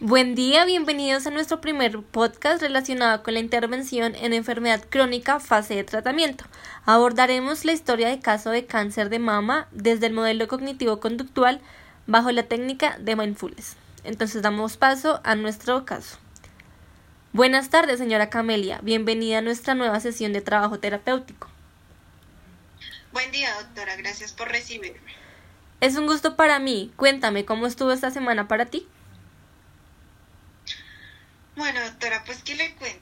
Buen día, bienvenidos a nuestro primer podcast relacionado con la intervención en enfermedad crónica fase de tratamiento. Abordaremos la historia de caso de cáncer de mama desde el modelo cognitivo-conductual bajo la técnica de mindfulness. Entonces damos paso a nuestro caso. Buenas tardes, señora Camelia. Bienvenida a nuestra nueva sesión de trabajo terapéutico. Buen día, doctora. Gracias por recibirme. Es un gusto para mí. Cuéntame, ¿cómo estuvo esta semana para ti? Bueno, doctora, pues ¿qué le cuento?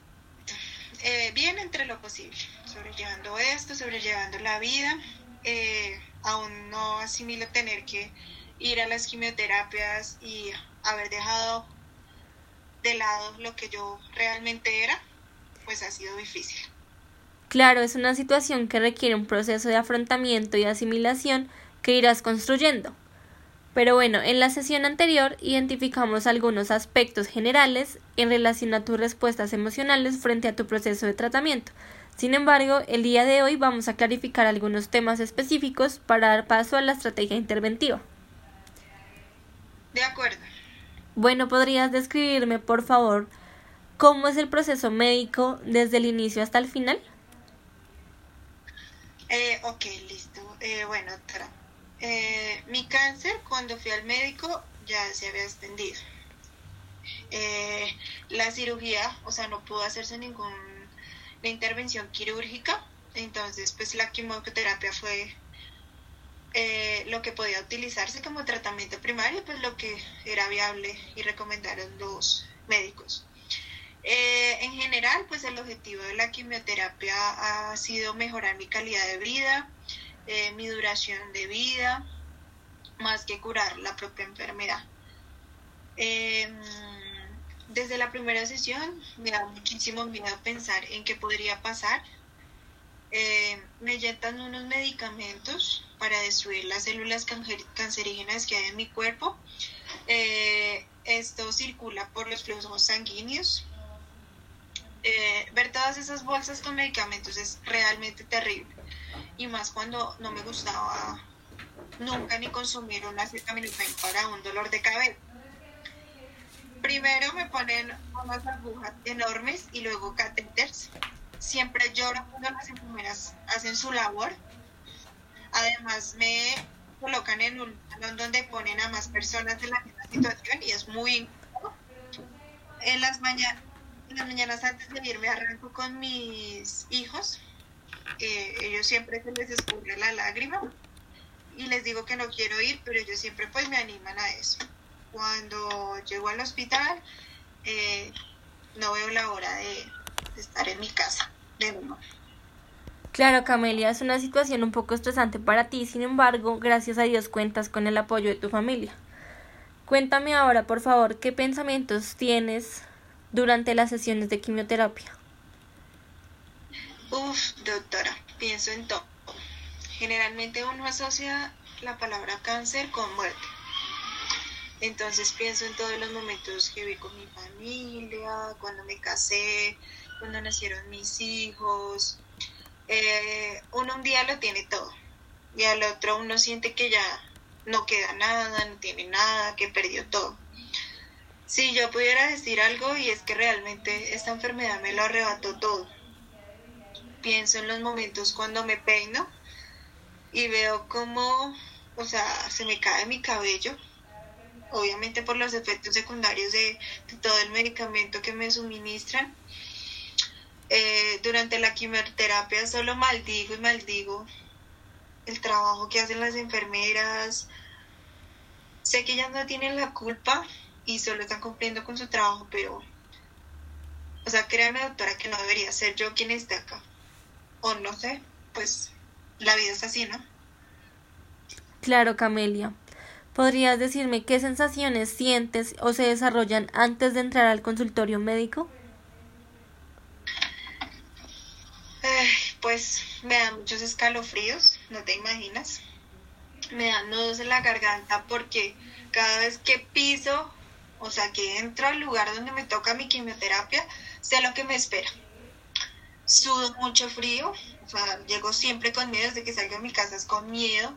Eh, bien entre lo posible, sobrellevando esto, sobrellevando la vida. Eh, aún no asimilo tener que ir a las quimioterapias y haber dejado de lado lo que yo realmente era, pues ha sido difícil. Claro, es una situación que requiere un proceso de afrontamiento y asimilación que irás construyendo. Pero bueno, en la sesión anterior identificamos algunos aspectos generales en relación a tus respuestas emocionales frente a tu proceso de tratamiento. Sin embargo, el día de hoy vamos a clarificar algunos temas específicos para dar paso a la estrategia interventiva. De acuerdo. Bueno, ¿podrías describirme, por favor, cómo es el proceso médico desde el inicio hasta el final? Eh, ok, listo. Eh, bueno, doctora. Eh, mi cáncer, cuando fui al médico, ya se había extendido. Eh, la cirugía, o sea, no pudo hacerse ninguna intervención quirúrgica, entonces pues la quimioterapia fue eh, lo que podía utilizarse como tratamiento primario, pues lo que era viable y recomendaron los médicos. en general, pues el objetivo de la quimioterapia ha sido mejorar mi calidad de vida, eh, mi duración de vida, más que curar la propia enfermedad. Em, desde la primera sesión me da muchísimo miedo pensar en qué podría pasar. Em, me inyectan unos medicamentos para destruir las células cancerígenas que hay en mi cuerpo. Eh, esto circula por los flujos sanguíneos. Eh, ver todas esas bolsas con medicamentos es realmente terrible y más cuando no me gustaba nunca ni consumir una acetaminofén para un dolor de cabeza. Primero me ponen unas agujas enormes y luego catéteres. Siempre lloro cuando las enfermeras hacen su labor. Además me colocan en un salón donde ponen a más personas en la misma situación y es muy incómodo. En las mañanas antes de irme arranco con mis hijos ellos siempre se les escurre la lágrima y les digo que no quiero ir, pero ellos siempre pues me animan a eso. Cuando llego al hospital, eh, no veo la hora de, estar en mi casa de nuevo. Claro, Camelia, es una situación un poco estresante para ti, sin embargo, gracias a Dios cuentas con el apoyo de tu familia. Cuéntame ahora, por favor, qué pensamientos tienes durante las sesiones de quimioterapia. Uf, doctora, pienso en todo. Generalmente uno asocia la palabra cáncer con muerte. Entonces pienso en todos los momentos que vi con mi familia, cuando me casé, cuando nacieron mis hijos. Eh, uno un día lo tiene todo y al otro uno siente que ya no queda nada, no tiene nada, que perdió todo. Si yo pudiera decir algo y es que realmente esta enfermedad me lo arrebató todo pienso en los momentos cuando me peino y veo cómo, o sea, se me cae mi cabello, obviamente por los efectos secundarios de, todo el medicamento que me suministran. Eh, durante la quimioterapia solo maldigo y maldigo el trabajo que hacen las enfermeras. Sé que ellas no tienen la culpa y solo están cumpliendo con su trabajo, pero, o sea, créanme doctora que no debería ser yo quien esté acá o no sé, pues la vida es así, ¿no? Claro, Camelia. ¿Podrías decirme qué sensaciones sientes o se desarrollan antes de entrar al consultorio médico? pues me dan muchos escalofríos, no te imaginas. Me dan nudos en la garganta porque cada vez que piso, o sea, que entro al lugar donde me toca mi quimioterapia, sé lo que me espera sudo mucho frío, o sea, llego siempre con miedo, desde que salgo de mi casa es con miedo.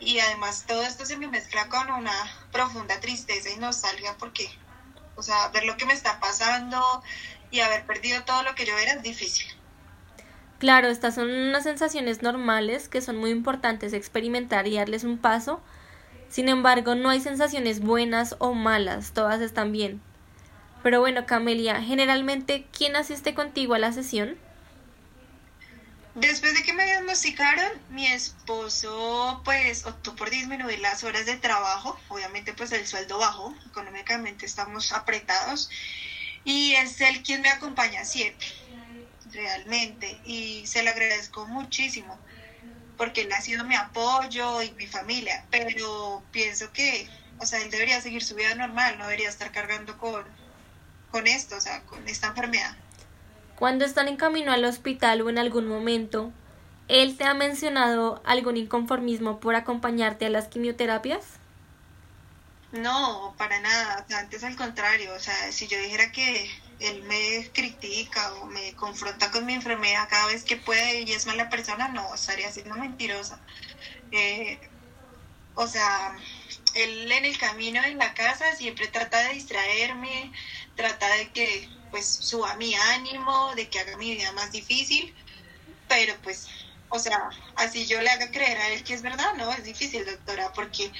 Y además todo esto se me mezcla con una profunda tristeza y nostalgia porque O sea, ver lo que me está pasando y haber perdido todo lo que yo era es difícil. Claro, estas son unas sensaciones normales que son muy importantes experimentar y darles un paso. Sin embargo, no hay sensaciones buenas o malas, todas están bien. Pero bueno, Camelia, generalmente, ¿quién asiste contigo a la sesión? Después de que me diagnosticaron, mi esposo pues optó por disminuir las horas de trabajo, obviamente pues el sueldo bajo, económicamente estamos apretados. Y es él quien me acompaña siempre, realmente, y se lo agradezco muchísimo porque él ha sido mi apoyo y mi familia, pero pienso que, o sea, él debería seguir su vida normal, no debería estar cargando con, con esto, o sea, con esta enfermedad. Cuando están en camino al hospital o en algún momento, ¿él te ha mencionado algún inconformismo por acompañarte a las quimioterapias? No, para nada, antes al contrario, o sea, si yo dijera que él me critica o me confronta con mi enfermedad cada vez que puede y es mala persona, no, estaría siendo mentirosa. Eh, o sea, él en el camino en la casa siempre trata de distraerme, trata de que pues suba mi ánimo, de que haga mi vida más difícil, pero pues, o sea, así yo le haga creer a él que es verdad, no, es difícil, doctora, porque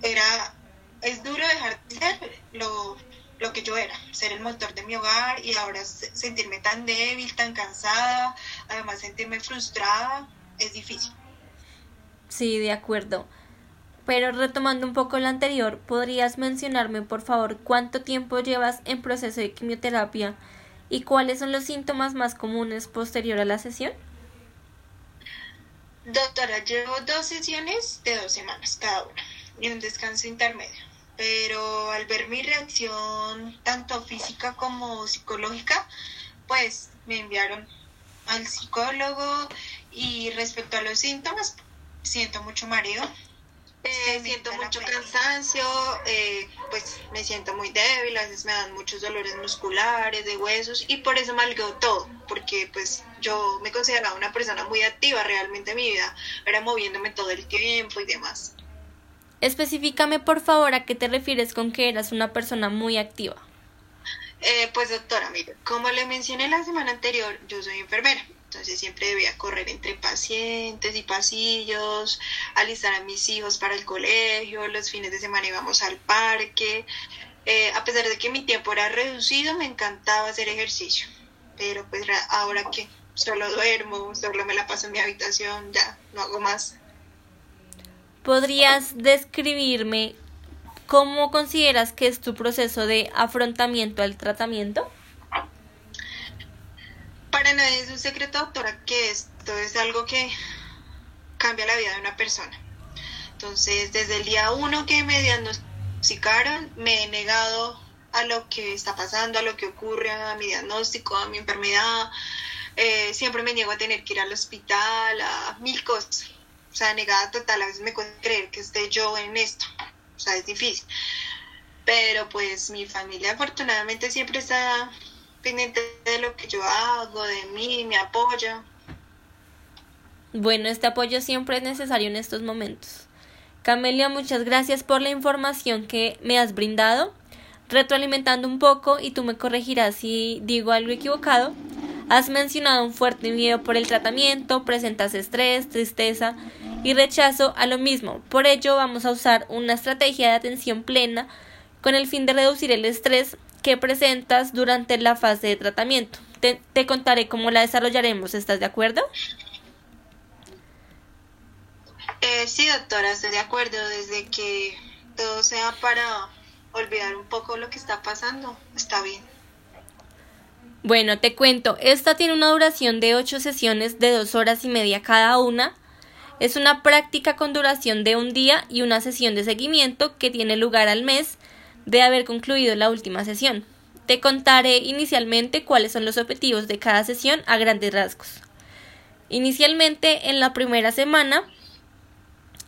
era, es duro dejar de ser lo, lo que yo era, ser el motor de mi hogar y ahora sentirme tan débil, tan cansada, además sentirme frustrada, es difícil. Sí, de acuerdo. Pero retomando un poco lo anterior, ¿podrías mencionarme por favor cuánto tiempo llevas en proceso de quimioterapia y cuáles son los síntomas más comunes posterior a la sesión? Doctora, llevo dos sesiones de dos semanas cada una y un descanso intermedio. Pero al ver mi reacción tanto física como psicológica, pues me enviaron al psicólogo y respecto a los síntomas, siento mucho mareo, eh, siento mucho cansancio, eh, pues me siento muy débil, a veces me dan muchos dolores musculares, de huesos y por eso malgueo todo, porque pues yo me consideraba una persona muy activa realmente en mi vida, era moviéndome todo el tiempo y demás. Específicame por favor a qué te refieres con que eras una persona muy activa. Eh, pues doctora, mire, como le mencioné la semana anterior, yo soy enfermera. Entonces siempre debía correr entre pacientes y pasillos, alistar a mis hijos para el colegio, los fines de semana íbamos al parque. Eh, a pesar de que mi tiempo era reducido, me encantaba hacer ejercicio. Pero pues ahora que solo duermo, solo me la paso en mi habitación, ya no hago más. ¿Podrías describirme cómo consideras que es tu proceso de afrontamiento al tratamiento? Es un secreto, doctora, que esto es algo que cambia la vida de una persona. Entonces, desde el día uno que me diagnosticaron, me he negado a lo que está pasando, a lo que ocurre, a mi diagnóstico, a mi enfermedad. Eh, siempre me niego a tener que ir al hospital, a mil cosas. O sea, negada total. A veces me cuesta creer que esté yo en esto. O sea, es difícil. Pero pues mi familia afortunadamente siempre está pendiente de lo que yo hago, de mí, me apoya. Bueno, este apoyo siempre es necesario en estos momentos. Camelia, muchas gracias por la información que me has brindado, retroalimentando un poco y tú me corregirás si digo algo equivocado. Has mencionado un fuerte miedo por el tratamiento, presentas estrés, tristeza y rechazo a lo mismo. Por ello vamos a usar una estrategia de atención plena con el fin de reducir el estrés que presentas durante la fase de tratamiento. Te, contaré cómo la desarrollaremos, ¿estás de acuerdo? Eh, sí, doctora, estoy de acuerdo. Desde que todo sea para olvidar un poco lo que está pasando, está bien. Bueno, te cuento, esta tiene una duración de ocho sesiones de dos horas y media cada una. Es una práctica con duración de un día y una sesión de seguimiento que tiene lugar al mes de haber concluido la última sesión. Te contaré inicialmente cuáles son los objetivos de cada sesión a grandes rasgos. Inicialmente, en la primera semana,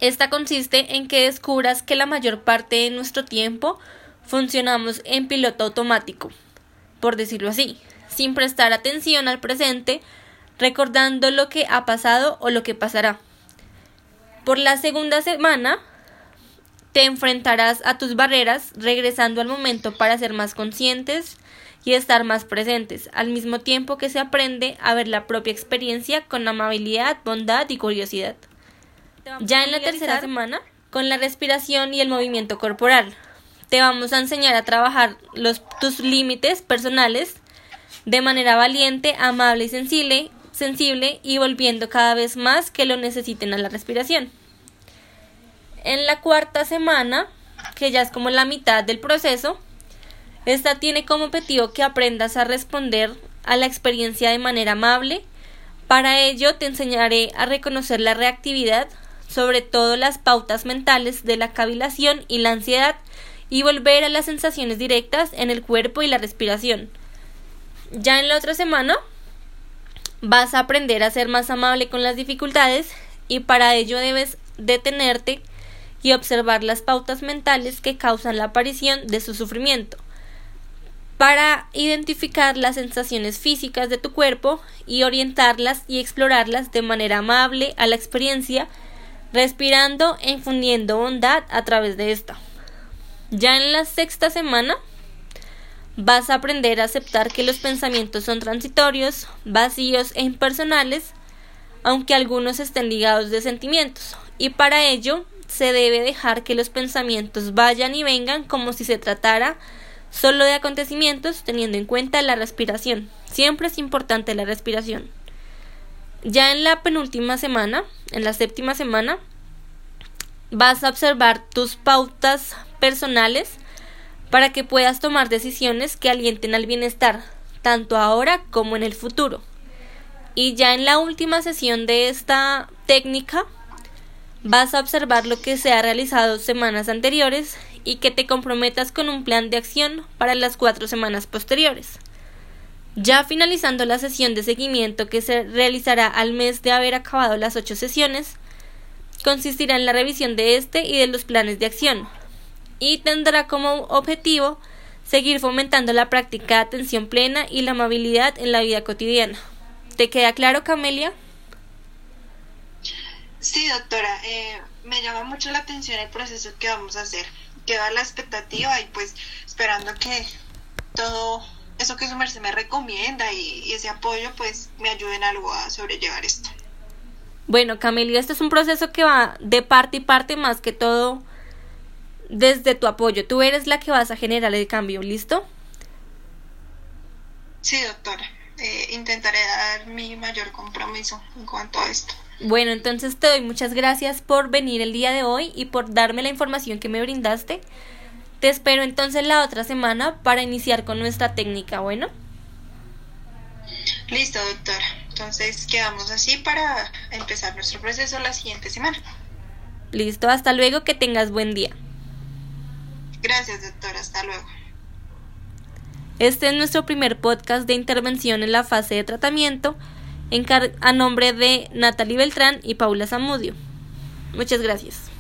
esta consiste en que descubras que la mayor parte de nuestro tiempo funcionamos en piloto automático, por decirlo así, sin prestar atención al presente, recordando lo que ha pasado o lo que pasará. Por la segunda semana, te enfrentarás a tus barreras regresando al momento para ser más conscientes y estar más presentes, al mismo tiempo que se aprende a ver la propia experiencia con amabilidad, bondad y curiosidad. Ya en la tercera semana, con la respiración y el movimiento corporal, te vamos a enseñar a trabajar los, tus límites personales de manera valiente, amable y sensible, sensible y volviendo cada vez más que lo necesiten a la respiración. En la cuarta semana, que ya es como la mitad del proceso, esta tiene como objetivo que aprendas a responder a la experiencia de manera amable. Para ello te enseñaré a reconocer la reactividad, sobre todo las pautas mentales de la cavilación y la ansiedad, y volver a las sensaciones directas en el cuerpo y la respiración. Ya en la otra semana vas a aprender a ser más amable con las dificultades y para ello debes detenerte y observar las pautas mentales que causan la aparición de su sufrimiento para identificar las sensaciones físicas de tu cuerpo y orientarlas y explorarlas de manera amable a la experiencia, respirando e infundiendo bondad a través de esta. Ya en la sexta semana vas a aprender a aceptar que los pensamientos son transitorios, vacíos e impersonales, aunque algunos estén ligados de sentimientos, y para ello se debe dejar que los pensamientos vayan y vengan como si se tratara solo de acontecimientos teniendo en cuenta la respiración. Siempre es importante la respiración. Ya en la penúltima semana, en la séptima semana, vas a observar tus pautas personales para que puedas tomar decisiones que alienten al bienestar, tanto ahora como en el futuro. Y ya en la última sesión de esta técnica, vas a observar lo que se ha realizado semanas anteriores y que te comprometas con un plan de acción para las cuatro semanas posteriores. Ya finalizando la sesión de seguimiento que se realizará al mes de haber acabado las ocho sesiones, consistirá en la revisión de este y de los planes de acción, y tendrá como objetivo seguir fomentando la práctica de atención plena y la amabilidad en la vida cotidiana. ¿Te queda claro, Camelia? Sí, doctora, eh, me llama mucho la atención el proceso que vamos a hacer queda la expectativa y pues esperando que todo eso que su merced me recomienda y, ese apoyo pues me ayuden algo a sobrellevar esto. Bueno, Camelia, este es un proceso que va de parte y parte más que todo desde tu apoyo. Tú eres la que vas a generar el cambio, ¿listo? Sí, doctora. Eh, intentaré dar mi mayor compromiso en cuanto a esto. Bueno, entonces te doy muchas gracias por venir el día de hoy y por darme la información que me brindaste. Te espero entonces la otra semana para iniciar con nuestra técnica, ¿bueno? Listo, doctora. Entonces quedamos así para empezar nuestro proceso la siguiente semana. Listo, hasta luego, que tengas buen día. Gracias, doctora, hasta luego. Este es nuestro primer podcast de intervención en la fase de tratamiento a nombre de Natalie Beltrán y Paula Zamudio. Muchas gracias.